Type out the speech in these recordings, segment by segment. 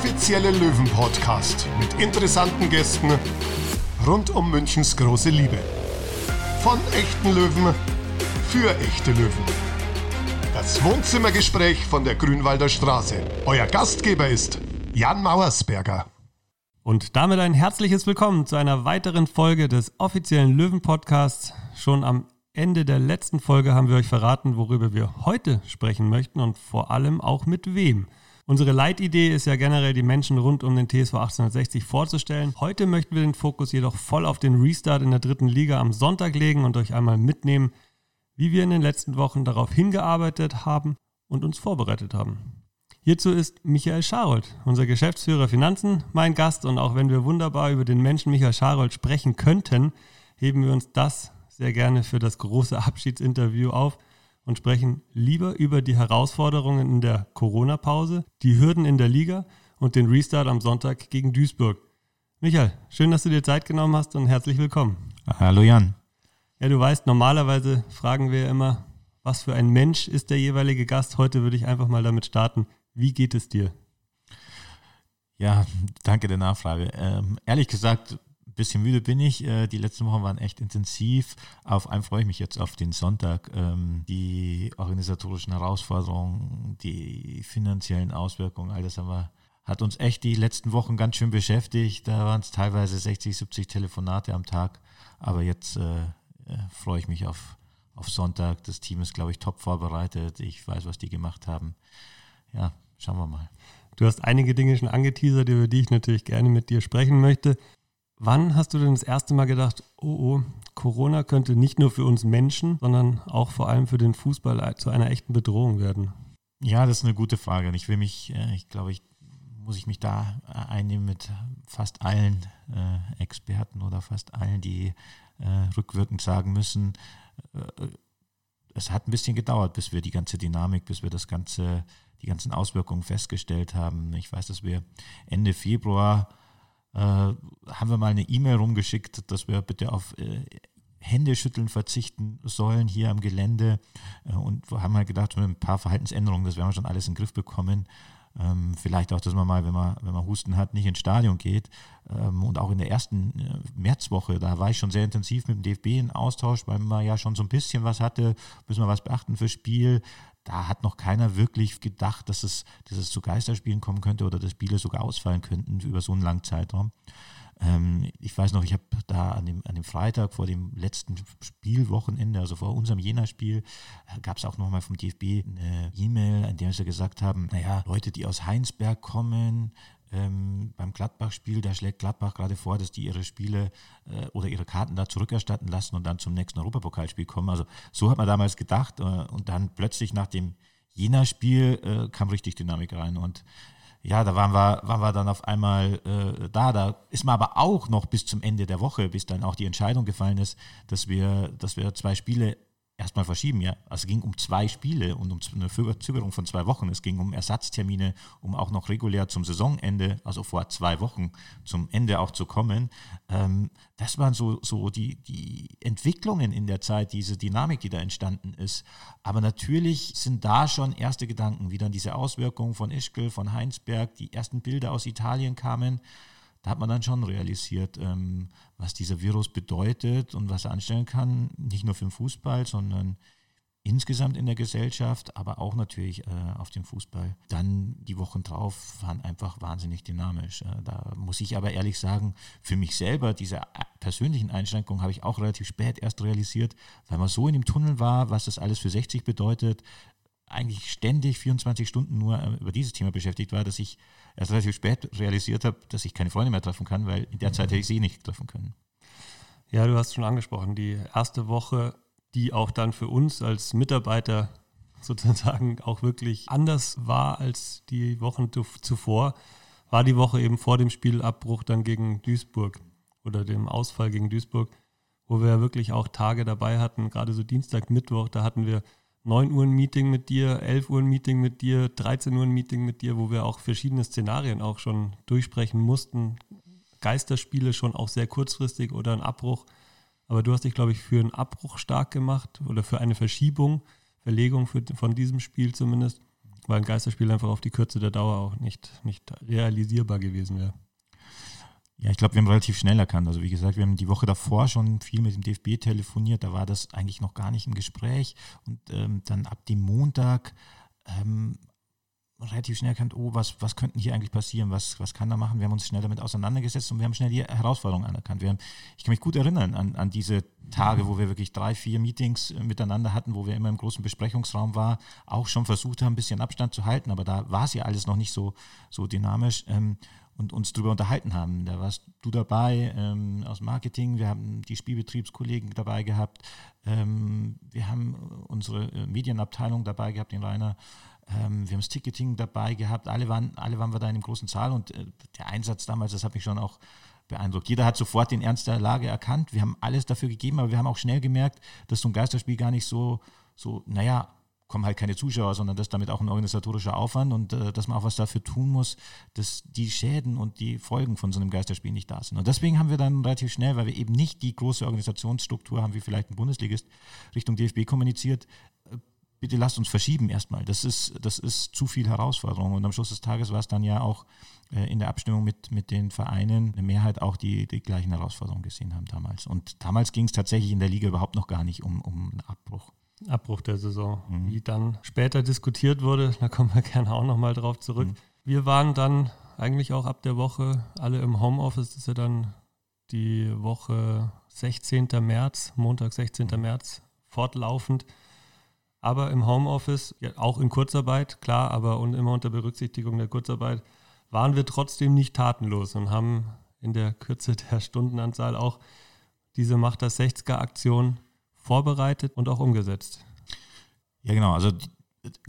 offizielle Löwen-Podcast mit interessanten Gästen rund um Münchens große Liebe. Von echten Löwen für echte Löwen. Das Wohnzimmergespräch von der Grünwalder Straße. Euer Gastgeber ist Jan Mauersberger. Und damit ein herzliches Willkommen zu einer weiteren Folge des offiziellen Löwen-Podcasts. Schon am Ende der letzten Folge haben wir euch verraten, worüber wir heute sprechen möchten und vor allem auch mit wem. Unsere Leitidee ist ja generell, die Menschen rund um den TSV 1860 vorzustellen. Heute möchten wir den Fokus jedoch voll auf den Restart in der dritten Liga am Sonntag legen und euch einmal mitnehmen, wie wir in den letzten Wochen darauf hingearbeitet haben und uns vorbereitet haben. Hierzu ist Michael Scharold, unser Geschäftsführer Finanzen, mein Gast und auch wenn wir wunderbar über den Menschen Michael Scharold sprechen könnten, heben wir uns das sehr gerne für das große Abschiedsinterview auf und sprechen lieber über die Herausforderungen in der Corona-Pause, die Hürden in der Liga und den Restart am Sonntag gegen Duisburg. Michael, schön, dass du dir Zeit genommen hast und herzlich willkommen. Hallo Jan. Ja, du weißt, normalerweise fragen wir immer, was für ein Mensch ist der jeweilige Gast. Heute würde ich einfach mal damit starten. Wie geht es dir? Ja, danke der Nachfrage. Ähm, ehrlich gesagt, bisschen müde bin ich. Äh, die letzten Wochen waren echt intensiv. Auf einen freue ich mich jetzt auf den Sonntag. Ähm, die organisatorischen Herausforderungen, die finanziellen Auswirkungen, all das haben wir, hat uns echt die letzten Wochen ganz schön beschäftigt. Da waren es teilweise 60, 70 Telefonate am Tag. Aber jetzt äh, äh, freue ich mich auf, auf Sonntag. Das Team ist, glaube ich, top vorbereitet. Ich weiß, was die gemacht haben. Ja, schauen wir mal. Du hast einige Dinge schon angeteasert, über die ich natürlich gerne mit dir sprechen möchte. Wann hast du denn das erste Mal gedacht, oh, oh, Corona könnte nicht nur für uns Menschen, sondern auch vor allem für den Fußball zu einer echten Bedrohung werden? Ja, das ist eine gute Frage. Ich will mich, äh, ich glaube, ich muss ich mich da äh, einnehmen mit fast allen äh, Experten oder fast allen, die äh, rückwirkend sagen müssen, äh, es hat ein bisschen gedauert, bis wir die ganze Dynamik, bis wir das ganze, die ganzen Auswirkungen festgestellt haben. Ich weiß, dass wir Ende Februar haben wir mal eine E-Mail rumgeschickt, dass wir bitte auf äh, Händeschütteln verzichten sollen hier am Gelände äh, und haben halt gedacht, mit ein paar Verhaltensänderungen, das werden wir schon alles in den Griff bekommen. Ähm, vielleicht auch, dass man mal, wenn man, wenn man Husten hat, nicht ins Stadion geht. Ähm, und auch in der ersten äh, Märzwoche, da war ich schon sehr intensiv mit dem DFB in Austausch, weil man ja schon so ein bisschen was hatte, müssen wir was beachten fürs Spiel da hat noch keiner wirklich gedacht, dass es, dass es zu Geisterspielen kommen könnte oder dass Spiele sogar ausfallen könnten über so einen langen Zeitraum. Ähm, ich weiß noch, ich habe da an dem, an dem Freitag vor dem letzten Spielwochenende, also vor unserem Jena-Spiel, äh, gab es auch nochmal vom DFB eine E-Mail, in der sie gesagt haben, naja, Leute, die aus Heinsberg kommen, ähm, beim Gladbach-Spiel, da schlägt Gladbach gerade vor, dass die ihre Spiele äh, oder ihre Karten da zurückerstatten lassen und dann zum nächsten Europapokalspiel kommen. Also so hat man damals gedacht äh, und dann plötzlich nach dem Jena-Spiel äh, kam richtig Dynamik rein und ja, da waren wir, waren wir dann auf einmal äh, da. Da ist man aber auch noch bis zum Ende der Woche, bis dann auch die Entscheidung gefallen ist, dass wir, dass wir zwei Spiele erstmal verschieben, ja. Also es ging um zwei Spiele und um eine Verzögerung von zwei Wochen. Es ging um Ersatztermine, um auch noch regulär zum Saisonende, also vor zwei Wochen zum Ende auch zu kommen. Ähm, das waren so, so die, die Entwicklungen in der Zeit, diese Dynamik, die da entstanden ist. Aber natürlich sind da schon erste Gedanken, wie dann diese Auswirkungen von Ischgl, von Heinsberg, die ersten Bilder aus Italien kamen da hat man dann schon realisiert, ähm, was dieser Virus bedeutet und was er anstellen kann, nicht nur für den Fußball, sondern insgesamt in der Gesellschaft, aber auch natürlich äh, auf dem Fußball. Dann die Wochen drauf waren einfach wahnsinnig dynamisch. Äh, da muss ich aber ehrlich sagen, für mich selber, diese äh, persönlichen Einschränkungen habe ich auch relativ spät erst realisiert, weil man so in dem Tunnel war, was das alles für 60 bedeutet, eigentlich ständig 24 Stunden nur äh, über dieses Thema beschäftigt war, dass ich erst relativ spät realisiert habe, dass ich keine Freunde mehr treffen kann, weil in der Zeit hätte ich sie nicht treffen können. Ja, du hast schon angesprochen, die erste Woche, die auch dann für uns als Mitarbeiter sozusagen auch wirklich anders war als die Wochen zuvor, war die Woche eben vor dem Spielabbruch dann gegen Duisburg oder dem Ausfall gegen Duisburg, wo wir wirklich auch Tage dabei hatten, gerade so Dienstag, Mittwoch, da hatten wir 9 Uhr ein Meeting mit dir, 11 Uhr ein Meeting mit dir, 13 Uhr ein Meeting mit dir, wo wir auch verschiedene Szenarien auch schon durchsprechen mussten. Geisterspiele schon auch sehr kurzfristig oder ein Abbruch. Aber du hast dich, glaube ich, für einen Abbruch stark gemacht oder für eine Verschiebung, Verlegung für, von diesem Spiel zumindest. weil ein Geisterspiel einfach auf die Kürze der Dauer auch nicht, nicht realisierbar gewesen wäre. Ja, ich glaube, wir haben relativ schnell erkannt. Also wie gesagt, wir haben die Woche davor schon viel mit dem DFB telefoniert. Da war das eigentlich noch gar nicht im Gespräch. Und ähm, dann ab dem Montag ähm, relativ schnell erkannt, oh, was, was könnte hier eigentlich passieren? Was, was kann da machen? Wir haben uns schnell damit auseinandergesetzt und wir haben schnell die Herausforderungen anerkannt. Wir haben, ich kann mich gut erinnern an, an diese Tage, wo wir wirklich drei, vier Meetings äh, miteinander hatten, wo wir immer im großen Besprechungsraum waren, auch schon versucht haben, ein bisschen Abstand zu halten, aber da war es ja alles noch nicht so, so dynamisch. Ähm, und uns darüber unterhalten haben. Da warst du dabei ähm, aus Marketing, wir haben die Spielbetriebskollegen dabei gehabt, ähm, wir haben unsere äh, Medienabteilung dabei gehabt, den Rainer, ähm, wir haben das Ticketing dabei gehabt, alle waren, alle waren wir da in einem großen Saal und äh, der Einsatz damals, das hat mich schon auch beeindruckt. Jeder hat sofort den Ernst der Lage erkannt, wir haben alles dafür gegeben, aber wir haben auch schnell gemerkt, dass so ein Geisterspiel gar nicht so, so naja, kommen halt keine Zuschauer, sondern das ist damit auch ein organisatorischer Aufwand und äh, dass man auch was dafür tun muss, dass die Schäden und die Folgen von so einem Geisterspiel nicht da sind. Und deswegen haben wir dann relativ schnell, weil wir eben nicht die große Organisationsstruktur haben, wie vielleicht ein Bundesligist, Richtung DFB kommuniziert, äh, bitte lasst uns verschieben erstmal. Das ist, das ist zu viel Herausforderung. Und am Schluss des Tages war es dann ja auch äh, in der Abstimmung mit, mit den Vereinen eine Mehrheit auch die die gleichen Herausforderungen gesehen haben damals. Und damals ging es tatsächlich in der Liga überhaupt noch gar nicht um, um einen Abbruch. Abbruch der Saison, mhm. wie dann später diskutiert wurde. Da kommen wir gerne auch nochmal drauf zurück. Mhm. Wir waren dann eigentlich auch ab der Woche alle im Homeoffice. Das ist ja dann die Woche 16. März, Montag 16. Mhm. März, fortlaufend. Aber im Homeoffice, ja, auch in Kurzarbeit, klar, aber und immer unter Berücksichtigung der Kurzarbeit, waren wir trotzdem nicht tatenlos und haben in der Kürze der Stundenanzahl auch diese Macht das 60er-Aktion vorbereitet und auch umgesetzt. Ja, genau. Also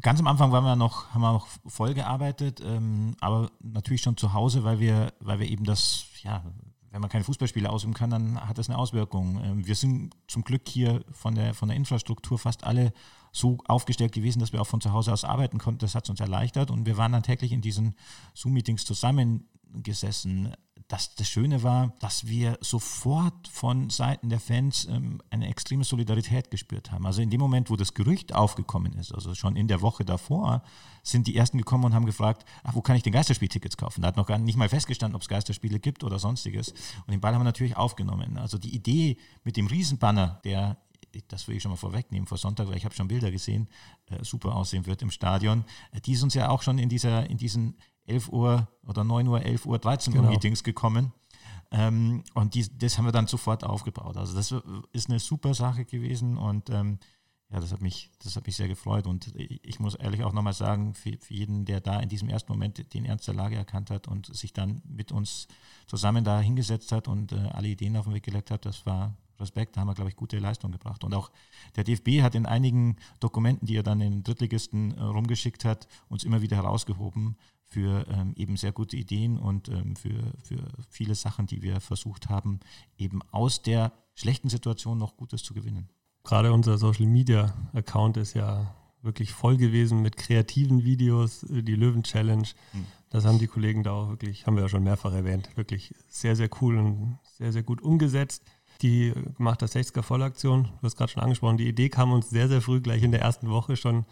ganz am Anfang waren wir noch, haben wir noch voll gearbeitet, ähm, aber natürlich schon zu Hause, weil wir, weil wir eben das, ja, wenn man keine Fußballspiele ausüben kann, dann hat das eine Auswirkung. Ähm, wir sind zum Glück hier von der, von der Infrastruktur fast alle so aufgestellt gewesen, dass wir auch von zu Hause aus arbeiten konnten. Das hat es uns erleichtert und wir waren dann täglich in diesen Zoom-Meetings zusammengesessen dass das Schöne war, dass wir sofort von Seiten der Fans ähm, eine extreme Solidarität gespürt haben. Also in dem Moment, wo das Gerücht aufgekommen ist, also schon in der Woche davor, sind die Ersten gekommen und haben gefragt, ach, wo kann ich denn Geisterspieltickets kaufen? Da hat noch gar nicht mal festgestanden, ob es Geisterspiele gibt oder sonstiges. Und den Ball haben wir natürlich aufgenommen. Also die Idee mit dem Riesenbanner, der das will ich schon mal vorwegnehmen, vor Sonntag, weil ich habe schon Bilder gesehen, äh, super aussehen wird im Stadion. Äh, die ist uns ja auch schon in, dieser, in diesen 11 Uhr oder 9 Uhr, 11 Uhr, 13 Uhr genau. Meetings gekommen. Ähm, und die, das haben wir dann sofort aufgebaut. Also das ist eine super Sache gewesen und ähm, ja, das hat mich, das hat mich sehr gefreut. Und ich muss ehrlich auch nochmal sagen, für, für, jeden, der da in diesem ersten Moment den Ernst der Lage erkannt hat und sich dann mit uns zusammen da hingesetzt hat und äh, alle Ideen auf den Weg gelegt hat, das war Respekt, da haben wir, glaube ich, gute Leistung gebracht. Und auch der DFB hat in einigen Dokumenten, die er dann in den Drittligisten äh, rumgeschickt hat, uns immer wieder herausgehoben, für ähm, eben sehr gute Ideen und ähm, für, für viele Sachen, die wir versucht haben, eben aus der schlechten Situation noch Gutes zu gewinnen. Gerade unser Social Media Account ist ja wirklich voll gewesen mit kreativen Videos, äh, die Löwen Challenge. Hm. Das haben die Kollegen da auch wirklich, haben wir ja schon mehrfach erwähnt, wirklich sehr, sehr cool und sehr, sehr gut umgesetzt. Die gemacht das 60er Vollaktion, du hast gerade schon angesprochen, die Idee kam uns sehr, sehr früh gleich in der ersten Woche schon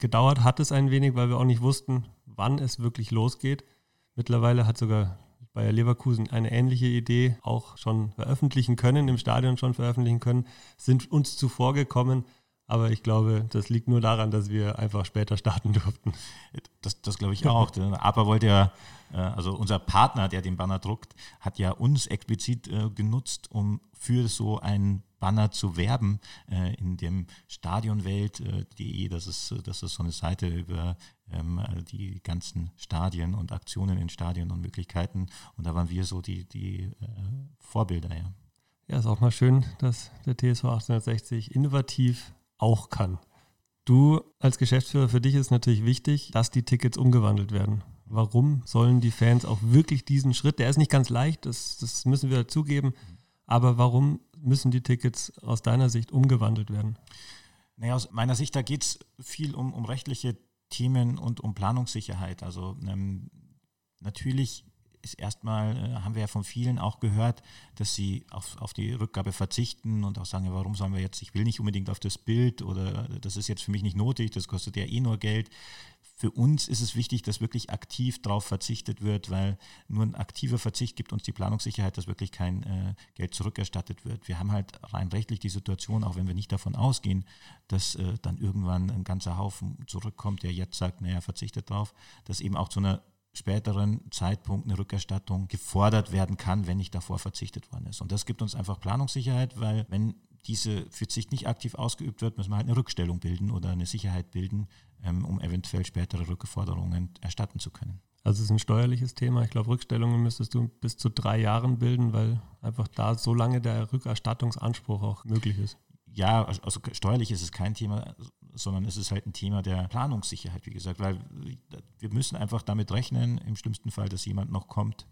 gedauert hat es ein wenig, weil wir auch nicht wussten, wann es wirklich losgeht. Mittlerweile hat sogar Bayer Leverkusen eine ähnliche Idee auch schon veröffentlichen können, im Stadion schon veröffentlichen können, sind uns zuvor gekommen. Aber ich glaube, das liegt nur daran, dass wir einfach später starten durften. Das, das glaube ich auch. Aber wollte ja, äh, also unser Partner, der den Banner druckt, hat ja uns explizit äh, genutzt, um für so ein Banner zu werben äh, in dem Stadionwelt.de. Äh, das, ist, das ist so eine Seite über ähm, die ganzen Stadien und Aktionen in Stadien und Möglichkeiten. Und da waren wir so die, die äh, Vorbilder, ja. Ja, ist auch mal schön, dass der TSV 1860 innovativ auch kann. Du als Geschäftsführer, für dich ist natürlich wichtig, dass die Tickets umgewandelt werden. Warum sollen die Fans auch wirklich diesen Schritt, der ist nicht ganz leicht, das, das müssen wir zugeben, aber warum müssen die Tickets aus deiner Sicht umgewandelt werden? Naja, aus meiner Sicht, da geht es viel um, um rechtliche Themen und um Planungssicherheit. Also ähm, natürlich ist erstmal, äh, haben wir ja von vielen auch gehört, dass sie auf, auf die Rückgabe verzichten und auch sagen, ja, warum sollen wir jetzt, ich will nicht unbedingt auf das Bild oder das ist jetzt für mich nicht nötig, das kostet ja eh nur Geld. Für uns ist es wichtig, dass wirklich aktiv darauf verzichtet wird, weil nur ein aktiver Verzicht gibt uns die Planungssicherheit, dass wirklich kein äh, Geld zurückerstattet wird. Wir haben halt rein rechtlich die Situation, auch wenn wir nicht davon ausgehen, dass äh, dann irgendwann ein ganzer Haufen zurückkommt, der jetzt sagt, naja, verzichtet drauf, dass eben auch zu einer späteren Zeitpunkt eine Rückerstattung gefordert werden kann, wenn nicht davor verzichtet worden ist. Und das gibt uns einfach Planungssicherheit, weil wenn diese Verzicht nicht aktiv ausgeübt wird, müssen wir halt eine Rückstellung bilden oder eine Sicherheit bilden, ähm, um eventuell spätere Rückforderungen erstatten zu können. Also es ist ein steuerliches Thema. Ich glaube, Rückstellungen müsstest du bis zu drei Jahren bilden, weil einfach da so lange der Rückerstattungsanspruch auch möglich ist. Ja, also steuerlich ist es kein Thema, sondern es ist halt ein Thema der Planungssicherheit, wie gesagt, weil wir müssen einfach damit rechnen, im schlimmsten Fall, dass jemand noch kommt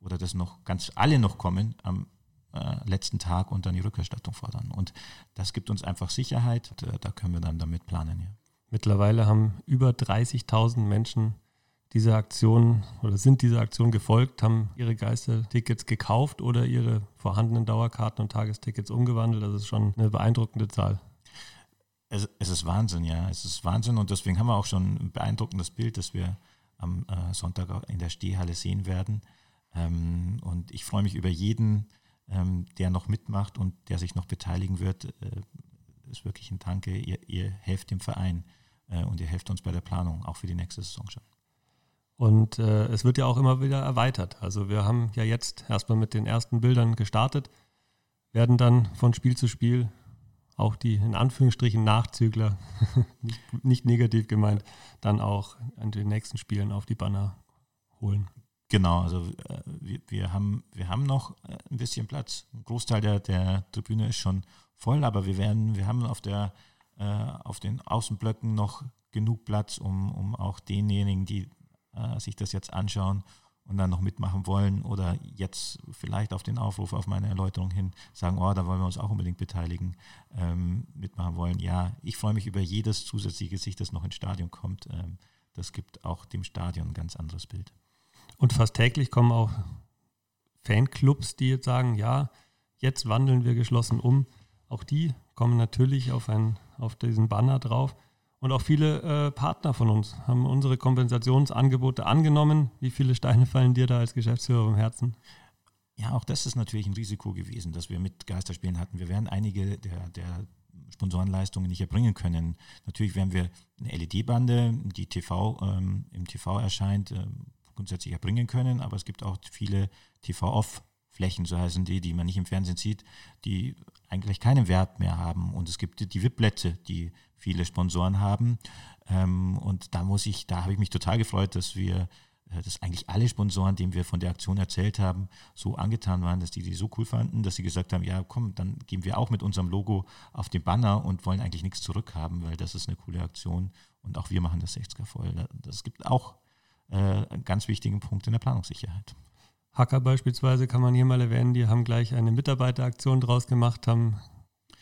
oder dass noch ganz alle noch kommen am äh, letzten Tag und dann die Rückerstattung fordern. Und das gibt uns einfach Sicherheit, und, äh, da können wir dann damit planen. Ja. Mittlerweile haben über 30.000 Menschen diese Aktion oder sind dieser Aktion gefolgt, haben ihre Geistertickets gekauft oder ihre vorhandenen Dauerkarten und Tagestickets umgewandelt. Das ist schon eine beeindruckende Zahl. Es, es, ist Wahnsinn, ja. Es ist Wahnsinn und deswegen haben wir auch schon ein beeindruckendes Bild, das wir am äh, Sonntag in der Stehhalle sehen werden. Ähm, und ich freue mich über jeden, ähm, der noch mitmacht und der sich noch beteiligen wird. Äh, ist wirklich ein Danke. Ihr, ihr helft dem Verein äh, und ihr helft uns bei der Planung, auch für die nächste Saison schon. Und äh, es wird ja auch immer wieder erweitert. Also wir haben ja jetzt erstmal mit den ersten Bildern gestartet, werden dann von Spiel zu Spiel auch die in Anführungsstrichen Nachzügler, nicht, nicht, negativ gemeint, dann auch an den nächsten Spielen auf die Banner holen. Genau, also äh, wir, wir, haben, wir haben noch äh, ein bisschen Platz. Ein Großteil der, der Tribüne ist schon voll, aber wir werden, wir haben auf der äh, auf den Außenblöcken noch genug Platz, um, um auch denjenigen, die äh, sich das jetzt anschauen und dann noch mitmachen wollen oder jetzt vielleicht auf den Aufruf, auf meine Erläuterung hin sagen, oh, da wollen wir uns auch unbedingt beteiligen, ähm, mitmachen wollen. Ja, ich freue mich über jedes zusätzliche Gesicht, das noch ins Stadion kommt. Ähm, das gibt auch dem Stadion ein ganz anderes Bild. Und fast täglich kommen auch Fanclubs, die jetzt sagen, ja, jetzt wandeln wir geschlossen um. Auch die kommen natürlich auf, ein, auf diesen Banner drauf. Und auch viele äh, Partner von uns haben unsere Kompensationsangebote angenommen. Wie viele Steine fallen dir da als Geschäftsführer im Herzen? Ja, auch das ist natürlich ein Risiko gewesen, dass wir mit Geisterspielen hatten. Wir werden einige der, der Sponsorenleistungen nicht erbringen können. Natürlich werden wir eine LED-Bande, die TV, ähm, im TV erscheint, äh, grundsätzlich erbringen können, aber es gibt auch viele TV-Off-Flächen, so heißen die, die man nicht im Fernsehen sieht, die eigentlich keinen Wert mehr haben. Und es gibt die VIP-Plätze, die viele Sponsoren haben. Ähm, und da muss ich, da habe ich mich total gefreut, dass wir, äh, dass eigentlich alle Sponsoren, denen wir von der Aktion erzählt haben, so angetan waren, dass die die so cool fanden, dass sie gesagt haben, ja komm, dann gehen wir auch mit unserem Logo auf den Banner und wollen eigentlich nichts zurückhaben, weil das ist eine coole Aktion und auch wir machen das 60er voll. Das gibt auch äh, einen ganz wichtigen Punkt in der Planungssicherheit. Hacker beispielsweise kann man hier mal erwähnen, die haben gleich eine Mitarbeiteraktion draus gemacht, haben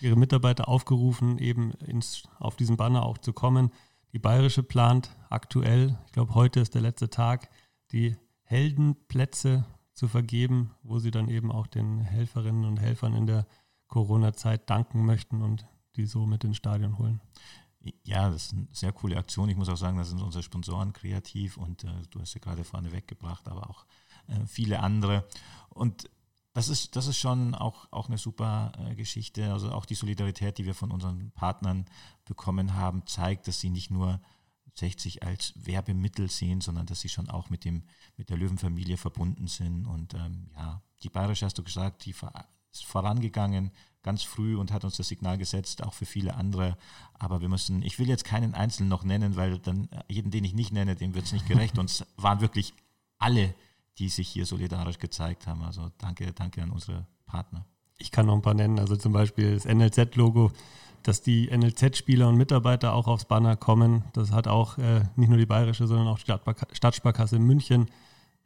ihre Mitarbeiter aufgerufen, eben ins, auf diesen Banner auch zu kommen. Die Bayerische plant aktuell, ich glaube heute ist der letzte Tag, die Heldenplätze zu vergeben, wo sie dann eben auch den Helferinnen und Helfern in der Corona-Zeit danken möchten und die so mit ins Stadion holen. Ja, das ist eine sehr coole Aktion. Ich muss auch sagen, da sind unsere Sponsoren kreativ und äh, du hast ja gerade vorne weggebracht, aber auch viele andere. Und das ist, das ist schon auch, auch eine super äh, Geschichte. Also auch die Solidarität, die wir von unseren Partnern bekommen haben, zeigt, dass sie nicht nur 60 als Werbemittel sehen, sondern dass sie schon auch mit, dem, mit der Löwenfamilie verbunden sind. Und ähm, ja, die Bayerische, hast du gesagt, die ist vorangegangen ganz früh und hat uns das Signal gesetzt, auch für viele andere. Aber wir müssen, ich will jetzt keinen Einzelnen noch nennen, weil dann äh, jeden, den ich nicht nenne, dem wird es nicht gerecht. Und es waren wirklich alle die sich hier solidarisch gezeigt haben. Also danke, danke an unsere Partner. Ich kann noch ein paar nennen, also zum Beispiel das NLZ-Logo, dass die NLZ-Spieler und Mitarbeiter auch aufs Banner kommen. Das hat auch äh, nicht nur die Bayerische, sondern auch die Stadtsparkasse München,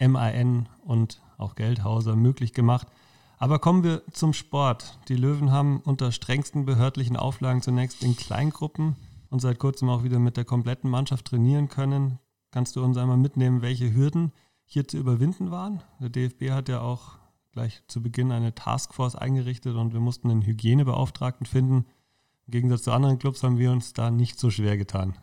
MAN und auch Geldhauser möglich gemacht. Aber kommen wir zum Sport. Die Löwen haben unter strengsten behördlichen Auflagen zunächst in Kleingruppen und seit kurzem auch wieder mit der kompletten Mannschaft trainieren können. Kannst du uns einmal mitnehmen, welche Hürden hier zu überwinden waren. Der DFB hat ja auch gleich zu Beginn eine Taskforce eingerichtet und wir mussten einen Hygienebeauftragten finden. Im Gegensatz zu anderen Clubs haben wir uns da nicht so schwer getan.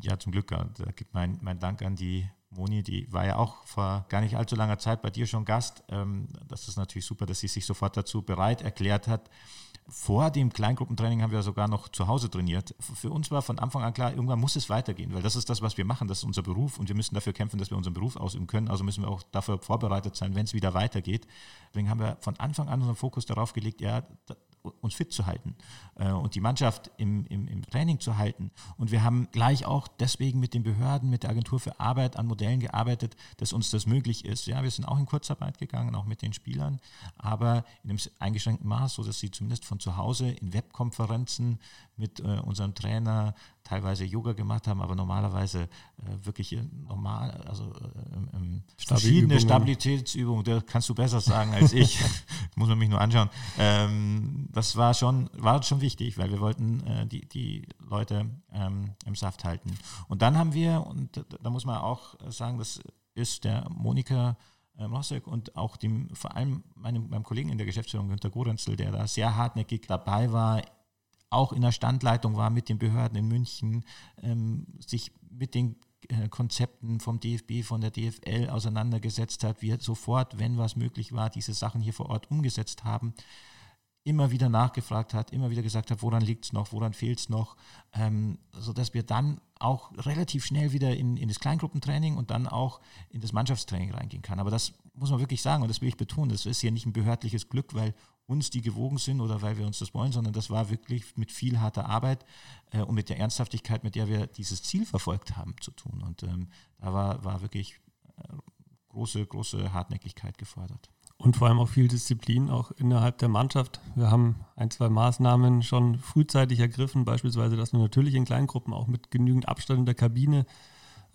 Ja, zum Glück. Da gibt mein, mein Dank an die Moni, die war ja auch vor gar nicht allzu langer Zeit bei dir schon Gast. Ähm, das ist natürlich super, dass sie sich sofort dazu bereit erklärt hat. Vor dem Kleingruppentraining haben wir sogar noch zu Hause trainiert. Für uns war von Anfang an klar, irgendwann muss es weitergehen, weil das ist das, was wir machen, das ist unser Beruf und wir müssen dafür kämpfen, dass wir unseren Beruf ausüben können. Also müssen wir auch dafür vorbereitet sein, wenn es wieder weitergeht. Deswegen haben wir von Anfang an unseren Fokus darauf gelegt, ja, uns fit zu halten äh, und die Mannschaft im, im, im, Training zu halten. Und wir haben gleich auch deswegen mit den Behörden, mit der Agentur für Arbeit an Modellen gearbeitet, dass uns das möglich ist. Ja, wir sind auch in Kurzarbeit gegangen, auch mit den Spielern, aber in einem eingeschränkten Maß, so dass sie zumindest von zu Hause in Webkonferenzen mit äh, unserem Trainer teilweise Yoga gemacht haben, aber normalerweise äh, wirklich normal, also äh, ähm, verschiedene Stabilitätsübungen, das kannst du besser sagen als ich, muss man mich nur anschauen. Ähm, das war schon, war schon wichtig, weil wir wollten äh, die, die Leute ähm, im Saft halten. Und dann haben wir, und da muss man auch sagen, das ist der Monika ähm, Rossek und auch dem, vor allem meinem, meinem Kollegen in der Geschäftsführung, Günter Gorenzel, der da sehr hartnäckig dabei war, auch in der Standleitung war mit den Behörden in München, ähm, sich mit den äh, Konzepten vom DFB, von der DFL auseinandergesetzt hat, wir sofort, wenn was möglich war, diese Sachen hier vor Ort umgesetzt haben, immer wieder nachgefragt hat, immer wieder gesagt hat, woran liegt es noch, woran fehlt es noch, ähm, sodass wir dann auch relativ schnell wieder in, in das Kleingruppentraining und dann auch in das Mannschaftstraining reingehen kann. Aber das muss man wirklich sagen und das will ich betonen, das ist hier nicht ein behördliches Glück, weil uns die gewogen sind oder weil wir uns das wollen, sondern das war wirklich mit viel harter Arbeit äh, und mit der Ernsthaftigkeit, mit der wir dieses Ziel verfolgt haben, zu tun. Und ähm, da war, war wirklich äh, große, große Hartnäckigkeit gefordert. Und vor allem auch viel Disziplin, auch innerhalb der Mannschaft. Wir haben ein, zwei Maßnahmen schon frühzeitig ergriffen, beispielsweise, dass wir natürlich in Kleingruppen auch mit genügend Abstand in der Kabine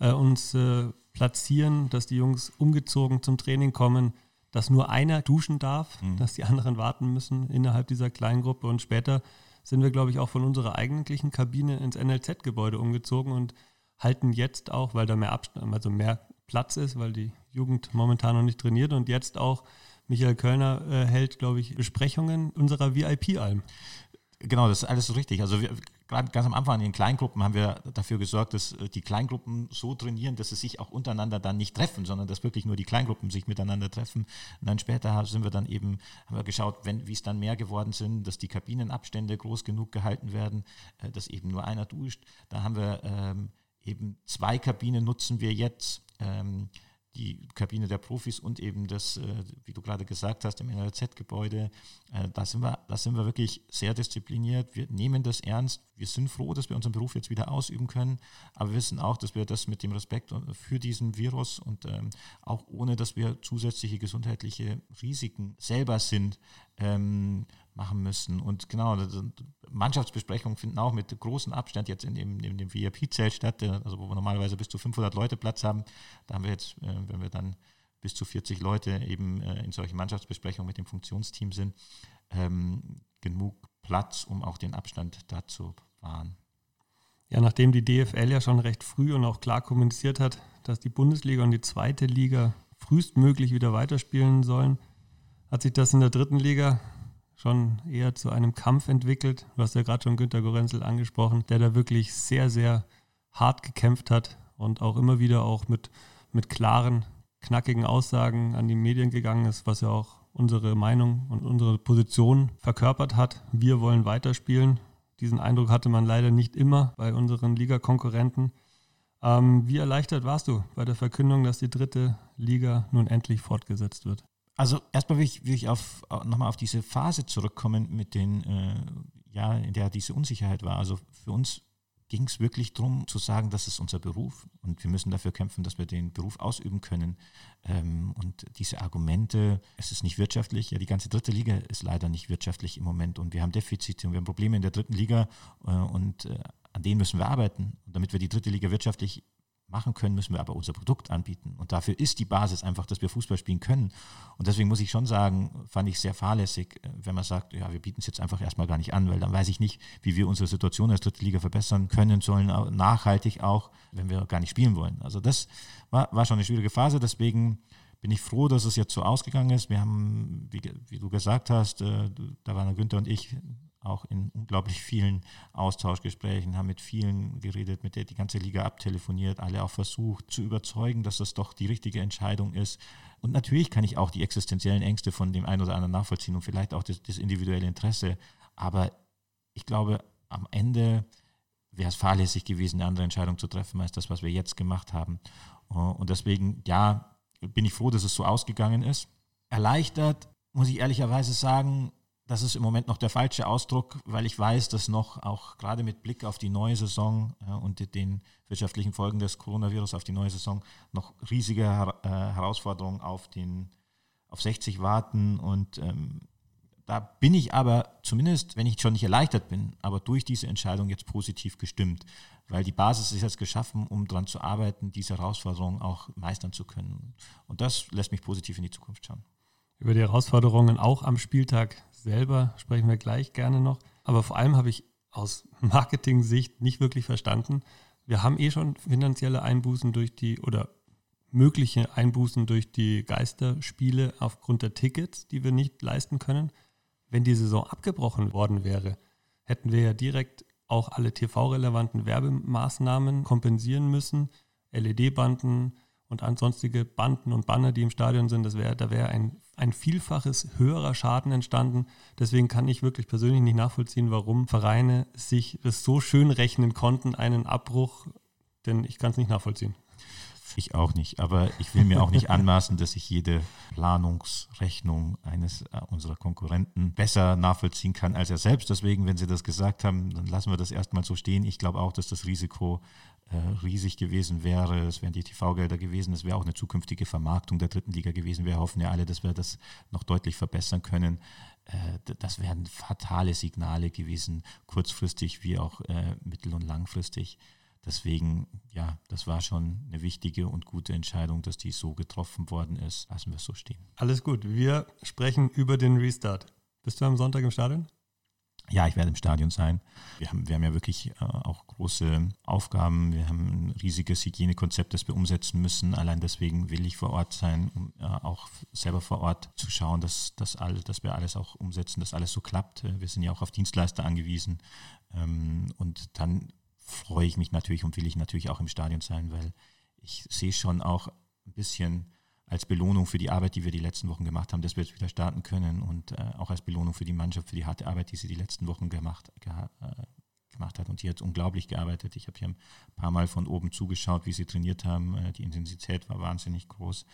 äh, uns äh, platzieren, dass die Jungs umgezogen zum Training kommen, dass nur einer duschen darf, mhm. dass die anderen warten müssen innerhalb dieser kleinen Gruppe. Und später sind wir, glaube ich, auch von unserer eigentlichen Kabine ins NLZ-Gebäude umgezogen und halten jetzt auch, weil da mehr Abstand, also mehr Platz ist, weil die Jugend momentan noch nicht trainiert und jetzt auch Michael Kölner äh, hält, glaube ich, Besprechungen unserer VIP-Alm. Genau, das ist alles so richtig. Also wir, ganz am Anfang in den Kleingruppen haben wir dafür gesorgt, dass äh, die Kleingruppen so trainieren, dass sie sich auch untereinander dann nicht treffen, sondern dass wirklich nur die Kleingruppen sich miteinander treffen. Und dann später sind wir dann eben, haben wir geschaut, wenn, wie es dann mehr geworden sind, dass die Kabinenabstände groß genug gehalten werden, äh, dass eben nur einer duscht. Da haben wir ähm, eben zwei Kabinen nutzen wir jetzt. Ähm, die Kabine der Profis und eben das, äh, wie du gerade gesagt hast, im NLZ-Gebäude. Äh, da, sind wir, da sind wir wirklich sehr diszipliniert. Wir nehmen das ernst. Wir sind froh, dass wir unseren Beruf jetzt wieder ausüben können. Aber wir wissen auch, dass wir das mit dem Respekt für diesen Virus und ähm, auch ohne, dass wir zusätzliche gesundheitliche Risiken selber sind, ähm, machen müssen. Und genau, Mannschaftsbesprechungen finden auch mit großem Abstand jetzt in dem, in dem VIP-Zelt statt, also wo wir normalerweise bis zu 500 Leute Platz haben. Da haben wir jetzt, äh, wenn wir dann bis zu 40 Leute eben äh, in solchen Mannschaftsbesprechungen mit dem Funktionsteam sind, ähm, genug Platz, um auch den Abstand da zu wahren. Ja, nachdem die DFL ja schon recht früh und auch klar kommuniziert hat, dass die Bundesliga und die zweite Liga frühestmöglich wieder weiterspielen sollen, hat sich das in der dritten Liga schon eher zu einem Kampf entwickelt. Du hast ja gerade schon Günter Gorenzel angesprochen, der da wirklich sehr, sehr hart gekämpft hat und auch immer wieder auch mit, mit klaren, knackigen Aussagen an die Medien gegangen ist, was ja auch unsere Meinung und unsere Position verkörpert hat. Wir wollen weiterspielen. Diesen Eindruck hatte man leider nicht immer bei unseren Ligakonkurrenten. Ähm, wie erleichtert warst du bei der Verkündung, dass die dritte Liga nun endlich fortgesetzt wird? Also erstmal will ich, will ich auf, nochmal auf diese Phase zurückkommen, mit den, äh, ja, in der diese Unsicherheit war. Also für uns ging es wirklich darum zu sagen, das ist unser Beruf und wir müssen dafür kämpfen, dass wir den Beruf ausüben können. Ähm, und diese Argumente, es ist nicht wirtschaftlich, ja, die ganze dritte Liga ist leider nicht wirtschaftlich im Moment und wir haben Defizite und wir haben Probleme in der dritten Liga äh, und äh, an denen müssen wir arbeiten. Und damit wir die dritte Liga wirtschaftlich machen können, müssen wir aber unser Produkt anbieten. Und dafür ist die Basis einfach, dass wir Fußball spielen können. Und deswegen muss ich schon sagen, fand ich sehr fahrlässig, äh, wenn man sagt, ja, wir bieten es jetzt einfach erstmal gar nicht an, weil dann weiß ich nicht, wie wir unsere Situation als dritte Liga verbessern können sollen, nachhaltig auch, wenn wir gar nicht spielen wollen. Also das war, war schon eine schwierige Phase. Deswegen bin ich froh, dass es jetzt so ausgegangen ist. Wir haben, wie, wie du gesagt hast, äh, da waren Günther und ich auch in unglaublich vielen Austauschgesprächen, haben mit vielen geredet, mit der die ganze Liga abtelefoniert, alle auch versucht zu überzeugen, dass das doch die richtige Entscheidung ist. Und natürlich kann ich auch die existenziellen Ängste von dem einen oder anderen nachvollziehen und vielleicht auch das, das individuelle Interesse. Aber ich glaube, am Ende wäre es fahrlässig gewesen, eine andere Entscheidung zu treffen, als das, was wir jetzt gemacht haben. Und deswegen, ja, bin ich froh, dass es so ausgegangen ist. Erleichtert, muss ich ehrlicherweise sagen, das ist im Moment noch der falsche Ausdruck, weil ich weiß, dass noch auch gerade mit Blick auf die neue Saison äh, und den wirtschaftlichen Folgen des Coronavirus auf die neue Saison noch riesige Her äh, Herausforderungen auf, den, auf 60 warten. Und ähm, da bin ich aber zumindest, wenn ich schon nicht erleichtert bin, aber durch diese Entscheidung jetzt positiv gestimmt, weil die Basis ist jetzt geschaffen, um daran zu arbeiten, diese Herausforderungen auch meistern zu können. Und das lässt mich positiv in die Zukunft schauen. Über die Herausforderungen auch am Spieltag selber sprechen wir gleich gerne noch. Aber vor allem habe ich aus Marketing-Sicht nicht wirklich verstanden. Wir haben eh schon finanzielle Einbußen durch die oder mögliche Einbußen durch die Geisterspiele aufgrund der Tickets, die wir nicht leisten können. Wenn die Saison abgebrochen worden wäre, hätten wir ja direkt auch alle TV-relevanten Werbemaßnahmen kompensieren müssen. LED-Banden und ansonstige Banden und Banner, die im Stadion sind, das wär, da wäre ein ein Vielfaches höherer Schaden entstanden. Deswegen kann ich wirklich persönlich nicht nachvollziehen, warum Vereine sich das so schön rechnen konnten, einen Abbruch, denn ich kann es nicht nachvollziehen. Ich auch nicht, aber ich will mir auch nicht anmaßen, dass ich jede Planungsrechnung eines äh, unserer Konkurrenten besser nachvollziehen kann als er selbst. Deswegen, wenn Sie das gesagt haben, dann lassen wir das erstmal so stehen. Ich glaube auch, dass das Risiko äh, riesig gewesen wäre. Es wären die TV-Gelder gewesen. Es wäre auch eine zukünftige Vermarktung der dritten Liga gewesen. Wir hoffen ja alle, dass wir das noch deutlich verbessern können. Äh, das wären fatale Signale gewesen, kurzfristig wie auch mittel- und langfristig. Deswegen, ja, das war schon eine wichtige und gute Entscheidung, dass die so getroffen worden ist. Lassen wir es so stehen. Alles gut. Wir sprechen über den Restart. Bist du am Sonntag im Stadion? Ja, ich werde im Stadion sein. Wir haben, wir haben ja wirklich äh, auch große Aufgaben. Wir haben ein riesiges Hygienekonzept, das wir umsetzen müssen. Allein deswegen will ich vor Ort sein, um äh, auch selber vor Ort zu schauen, dass, dass, all, dass wir alles auch umsetzen, dass alles so klappt. Wir sind ja auch auf Dienstleister angewiesen. Ähm, und dann freue ich mich natürlich und will ich natürlich auch im Stadion sein, weil ich sehe schon auch ein bisschen als Belohnung für die Arbeit, die wir die letzten Wochen gemacht haben, dass wir jetzt wieder starten können und äh, auch als Belohnung für die Mannschaft, für die harte Arbeit, die sie die letzten Wochen gemacht, ge äh, gemacht hat. Und die hat unglaublich gearbeitet. Ich habe hier ein paar Mal von oben zugeschaut, wie sie trainiert haben. Äh, die Intensität war wahnsinnig groß.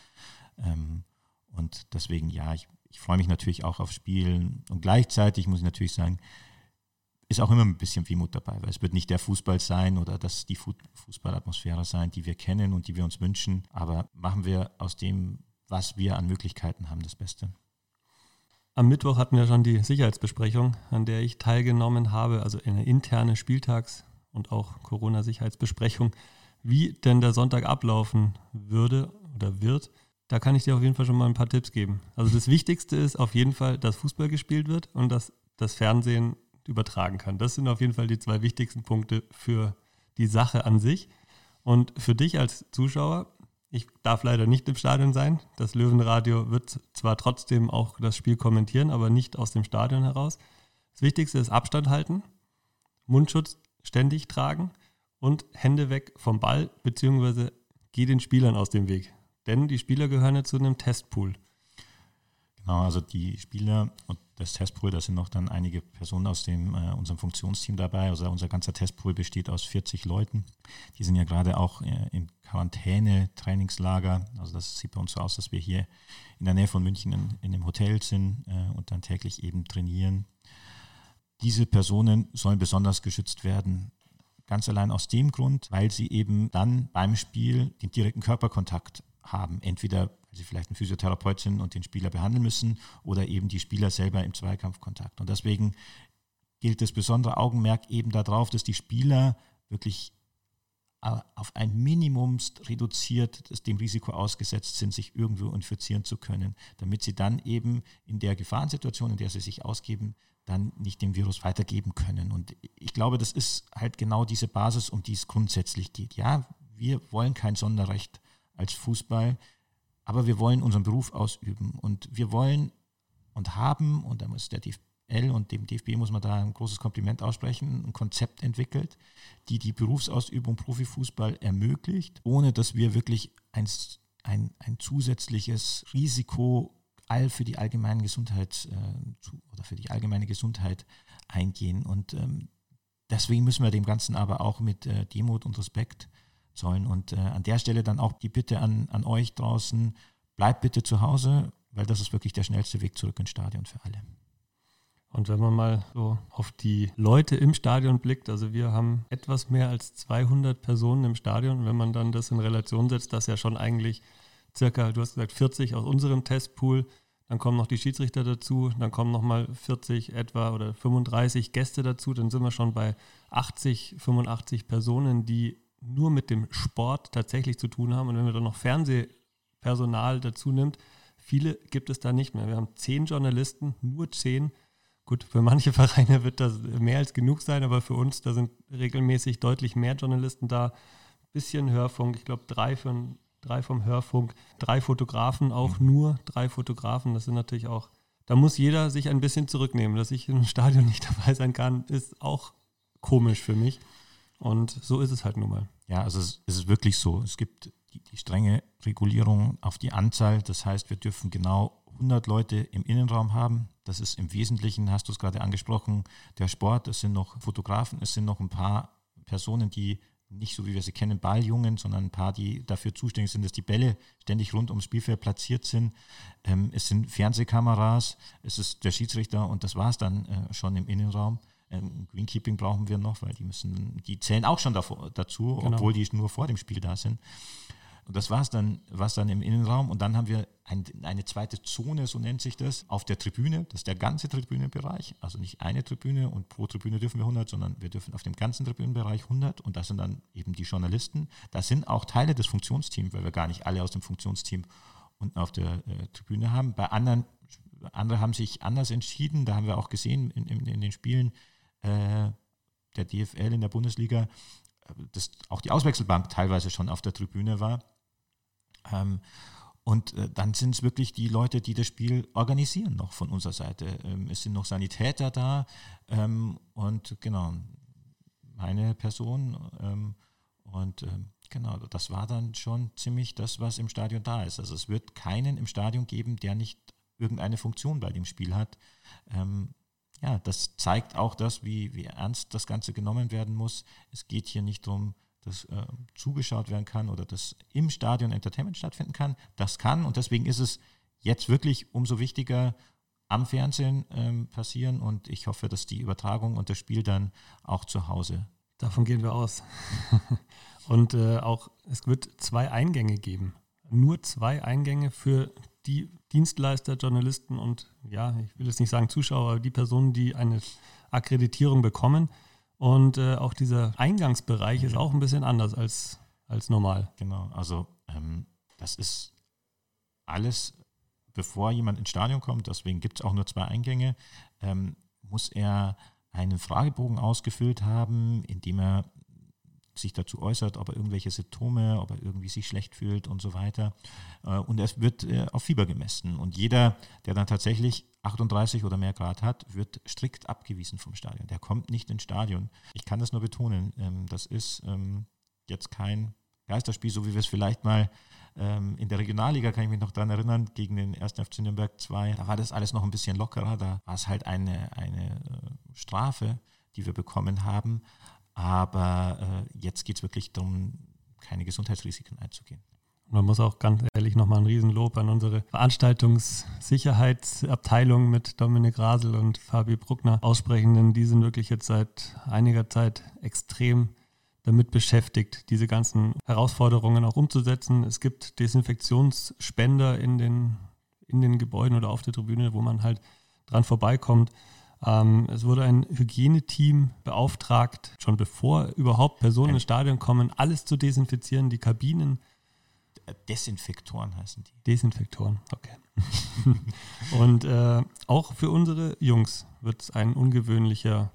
Ähm, und deswegen, ja, ich, ich freue mich natürlich auch auf Spielen. Und gleichzeitig muss ich natürlich sagen, ist auch immer ein bisschen Wehmut dabei, weil es wird nicht der Fußball sein oder das die Fußballatmosphäre sein, die wir kennen und die wir uns wünschen. Aber machen wir aus dem, was wir an Möglichkeiten haben, das Beste. Am Mittwoch hatten wir schon die Sicherheitsbesprechung, an der ich teilgenommen habe, also eine interne Spieltags- und auch Corona-Sicherheitsbesprechung, wie denn der Sonntag ablaufen würde oder wird. Da kann ich dir auf jeden Fall schon mal ein paar Tipps geben. Also das Wichtigste ist auf jeden Fall, dass Fußball gespielt wird und dass das Fernsehen übertragen kann. Das sind auf jeden Fall die zwei wichtigsten Punkte für die Sache an sich. Und für dich als Zuschauer, ich darf leider nicht im Stadion sein. Das Löwenradio wird zwar trotzdem auch das Spiel kommentieren, aber nicht aus dem Stadion heraus. Das Wichtigste ist Abstand halten, Mundschutz ständig tragen und Hände weg vom Ball, beziehungsweise geh den Spielern aus dem Weg. Denn die Spieler gehören ja zu einem Testpool. Genau, also die Spieler und das Testpool, da sind noch dann einige Personen aus dem, äh, unserem Funktionsteam dabei. Also unser ganzer Testpool besteht aus 40 Leuten. Die sind ja gerade auch äh, im Quarantäne-Trainingslager. Also das sieht bei uns so aus, dass wir hier in der Nähe von München in, in einem Hotel sind äh, und dann täglich eben trainieren. Diese Personen sollen besonders geschützt werden. Ganz allein aus dem Grund, weil sie eben dann beim Spiel den direkten Körperkontakt haben. Entweder weil sie vielleicht ein Physiotherapeut sind und den Spieler behandeln müssen oder eben die Spieler selber im Zweikampfkontakt. Und deswegen gilt das besondere Augenmerk eben darauf, dass die Spieler wirklich auf ein Minimum reduziert dem Risiko ausgesetzt sind, sich irgendwo infizieren zu können, damit sie dann eben in der Gefahrensituation, in der sie sich ausgeben, dann nicht den Virus weitergeben können. Und ich glaube, das ist halt genau diese Basis, um die es grundsätzlich geht. Ja, wir wollen kein Sonderrecht als Fußball, aber wir wollen unseren Beruf ausüben und wir wollen und haben, und da muss der DFL und dem DFB muss man da ein großes Kompliment aussprechen, ein Konzept entwickelt, die die Berufsausübung Profifußball ermöglicht, ohne dass wir wirklich ein, ein, ein zusätzliches Risiko all für die allgemeine Gesundheit äh, oder für die allgemeine Gesundheit eingehen. Und ähm, deswegen müssen wir dem Ganzen aber auch mit äh, Demut und Respekt zollen. Und äh, an der Stelle dann auch die Bitte an, an euch draußen, bleibt bitte zu Hause, weil das ist wirklich der schnellste Weg zurück ins Stadion für alle. Und wenn man mal so auf die Leute im Stadion blickt, also wir haben etwas mehr als 200 Personen im Stadion. Wenn man dann das in Relation setzt, dass ja schon eigentlich circa, du hast gesagt, 40 aus unserem Testpool, dann kommen noch die Schiedsrichter dazu, dann kommen nochmal 40 etwa oder 35 Gäste dazu, dann sind wir schon bei 80, 85 Personen, die nur mit dem Sport tatsächlich zu tun haben. Und wenn wir dann noch Fernsehpersonal dazu nimmt, viele gibt es da nicht mehr. Wir haben zehn Journalisten, nur zehn. Gut, für manche Vereine wird das mehr als genug sein, aber für uns, da sind regelmäßig deutlich mehr Journalisten da. Bisschen Hörfunk, ich glaube drei, für, drei vom Hörfunk, drei Fotografen, auch mhm. nur drei Fotografen. Das sind natürlich auch, da muss jeder sich ein bisschen zurücknehmen. Dass ich im Stadion nicht dabei sein kann, ist auch komisch für mich. Und so ist es halt nun mal. Ja, also es, ist wirklich so. Es gibt die, die strenge Regulierung auf die Anzahl. Das heißt, wir dürfen genau 100 Leute im Innenraum haben. Das ist im Wesentlichen, hast du es gerade angesprochen, der Sport. Es sind noch Fotografen, es sind noch ein paar Personen, die nicht so wie wir sie kennen, Balljungen, sondern ein paar, die dafür zuständig sind, dass die Bälle ständig rund ums Spielfeld platziert sind. Ähm, es sind Fernsehkameras, es ist der Schiedsrichter und das war es dann äh, schon im Innenraum. Ähm, Greenkeeping brauchen wir noch, weil die müssen, die zählen auch schon davor, dazu, genau. obwohl die nur vor dem Spiel da sind. Und das war es dann, war's dann im Innenraum. Und dann haben wir ein, eine zweite Zone, so nennt sich das, auf der Tribüne. Das ist der ganze Tribünenbereich. Also nicht eine Tribüne und pro Tribüne dürfen wir 100, sondern wir dürfen auf dem ganzen Tribünenbereich 100. Und das sind dann eben die Journalisten. Das sind auch Teile des Funktionsteams, weil wir gar nicht alle aus dem Funktionsteam unten auf der äh, Tribüne haben. Bei anderen, andere haben sich anders entschieden. Da haben wir auch gesehen in, in, in den Spielen, äh, der DFL in der Bundesliga, äh, dass auch die Auswechselbank teilweise schon auf der Tribüne war. Ähm, und äh, dann sind es wirklich die Leute, die das Spiel organisieren noch von unserer Seite. Ähm, es sind noch Sanitäter da ähm, und genau, meine Person. Ähm, und ähm, genau, das war dann schon ziemlich das, was im Stadion da ist. Also es wird keinen im Stadion geben, der nicht irgendeine Funktion bei dem Spiel hat. Ähm, ja, das zeigt auch das, wie, wie ernst das Ganze genommen werden muss. Es geht hier nicht darum, dass äh, zugeschaut werden kann oder dass im Stadion Entertainment stattfinden kann. Das kann und deswegen ist es jetzt wirklich umso wichtiger am Fernsehen ähm, passieren und ich hoffe, dass die Übertragung und das Spiel dann auch zu Hause. Davon gehen wir aus. und äh, auch es wird zwei Eingänge geben. Nur zwei Eingänge für die Dienstleister, Journalisten und ja, ich will jetzt nicht sagen Zuschauer, aber die Personen, die eine Akkreditierung bekommen. Und äh, auch dieser Eingangsbereich ist auch ein bisschen anders als, als normal. Genau, also ähm, das ist alles, bevor jemand ins Stadion kommt, deswegen gibt es auch nur zwei Eingänge, ähm, muss er einen Fragebogen ausgefüllt haben, in dem er sich dazu äußert, ob er irgendwelche Symptome, ob er irgendwie sich schlecht fühlt und so weiter. Äh, und es wird äh, auf Fieber gemessen. Und jeder, der dann tatsächlich 38 oder mehr Grad hat, wird strikt abgewiesen vom Stadion. Der kommt nicht ins Stadion. Ich kann das nur betonen. Ähm, das ist ähm, jetzt kein Geisterspiel, so wie wir es vielleicht mal ähm, in der Regionalliga, kann ich mich noch daran erinnern, gegen den 1. FC Nürnberg 2. Da war das alles noch ein bisschen lockerer. Da war es halt eine, eine äh, Strafe, die wir bekommen haben. Aber äh, jetzt geht es wirklich darum, keine Gesundheitsrisiken einzugehen. Man muss auch ganz ehrlich nochmal ein Riesenlob an unsere Veranstaltungssicherheitsabteilung mit Dominik Rasel und Fabi Bruckner aussprechen, denn die sind wirklich jetzt seit einiger Zeit extrem damit beschäftigt, diese ganzen Herausforderungen auch umzusetzen. Es gibt Desinfektionsspender in den, in den Gebäuden oder auf der Tribüne, wo man halt dran vorbeikommt. Ähm, es wurde ein Hygieneteam beauftragt, schon bevor überhaupt Personen ins Stadion kommen, alles zu desinfizieren, die Kabinen. Desinfektoren heißen die. Desinfektoren, okay. und äh, auch für unsere Jungs wird es ein ungewöhnlicher,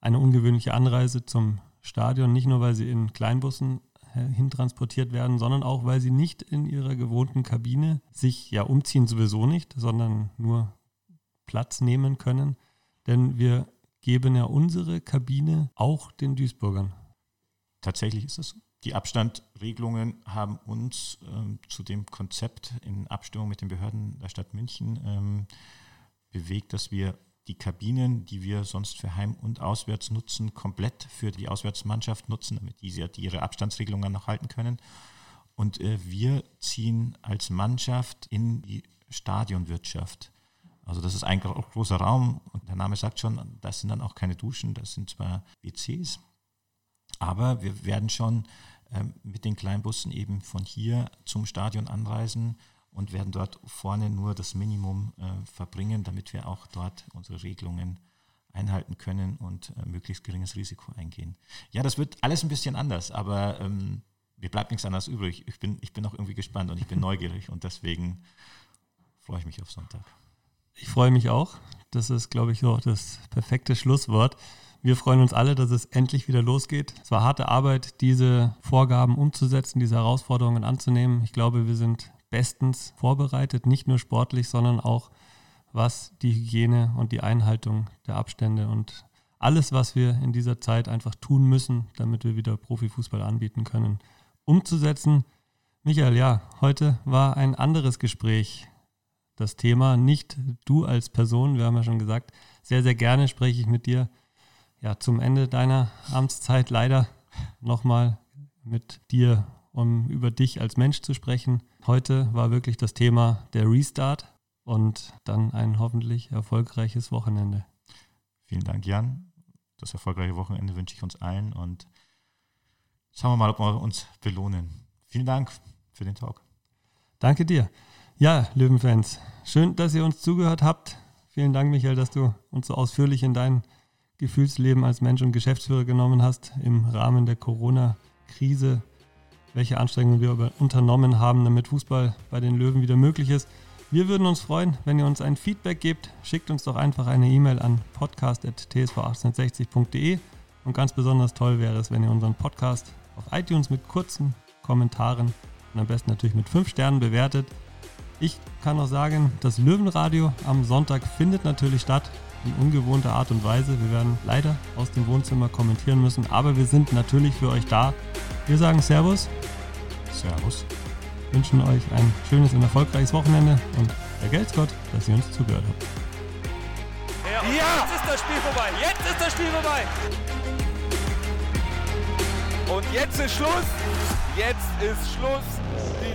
eine ungewöhnliche Anreise zum Stadion, nicht nur weil sie in Kleinbussen äh, hintransportiert werden, sondern auch weil sie nicht in ihrer gewohnten Kabine sich ja umziehen sowieso nicht, sondern nur Platz nehmen können, denn wir geben ja unsere Kabine auch den Duisburgern. Tatsächlich ist es so. Die Abstandregelungen haben uns ähm, zu dem Konzept in Abstimmung mit den Behörden der Stadt München ähm, bewegt, dass wir die Kabinen, die wir sonst für Heim- und Auswärts nutzen, komplett für die Auswärtsmannschaft nutzen, damit diese ihre Abstandsregelungen noch halten können. Und äh, wir ziehen als Mannschaft in die Stadionwirtschaft. Also das ist ein großer Raum und der Name sagt schon, das sind dann auch keine Duschen, das sind zwar WCs, aber wir werden schon ähm, mit den Kleinbussen eben von hier zum Stadion anreisen und werden dort vorne nur das Minimum äh, verbringen, damit wir auch dort unsere Regelungen einhalten können und äh, möglichst geringes Risiko eingehen. Ja, das wird alles ein bisschen anders, aber ähm, mir bleibt nichts anderes übrig. Ich bin, ich bin auch irgendwie gespannt und ich bin neugierig und deswegen freue ich mich auf Sonntag. Ich freue mich auch. Das ist, glaube ich, auch das perfekte Schlusswort. Wir freuen uns alle, dass es endlich wieder losgeht. Es war harte Arbeit, diese Vorgaben umzusetzen, diese Herausforderungen anzunehmen. Ich glaube, wir sind bestens vorbereitet, nicht nur sportlich, sondern auch was die Hygiene und die Einhaltung der Abstände und alles, was wir in dieser Zeit einfach tun müssen, damit wir wieder Profifußball anbieten können, umzusetzen. Michael, ja, heute war ein anderes Gespräch das Thema, nicht du als Person, wir haben ja schon gesagt, sehr, sehr gerne spreche ich mit dir ja zum Ende deiner Amtszeit leider nochmal mit dir um über dich als Mensch zu sprechen. Heute war wirklich das Thema der Restart und dann ein hoffentlich erfolgreiches Wochenende. Vielen Dank, Jan. Das erfolgreiche Wochenende wünsche ich uns allen und schauen wir mal, ob wir uns belohnen. Vielen Dank für den Talk. Danke dir. Ja, Löwenfans, schön, dass ihr uns zugehört habt. Vielen Dank, Michael, dass du uns so ausführlich in dein Gefühlsleben als Mensch und Geschäftsführer genommen hast im Rahmen der Corona-Krise welche Anstrengungen wir unternommen haben, damit Fußball bei den Löwen wieder möglich ist. Wir würden uns freuen, wenn ihr uns ein Feedback gebt. Schickt uns doch einfach eine E-Mail an podcast.tsv1860.de. Und ganz besonders toll wäre es, wenn ihr unseren Podcast auf iTunes mit kurzen Kommentaren und am besten natürlich mit 5 Sternen bewertet. Ich kann noch sagen, das Löwenradio am Sonntag findet natürlich statt in ungewohnter Art und Weise. Wir werden leider aus dem Wohnzimmer kommentieren müssen, aber wir sind natürlich für euch da. Wir sagen Servus. Servus. Wünschen euch ein schönes und erfolgreiches Wochenende und der Gott, dass ihr uns zugehört habt. Ja, ja, jetzt ist das Spiel vorbei. Jetzt ist das Spiel vorbei. Und jetzt ist Schluss. Jetzt ist Schluss. Die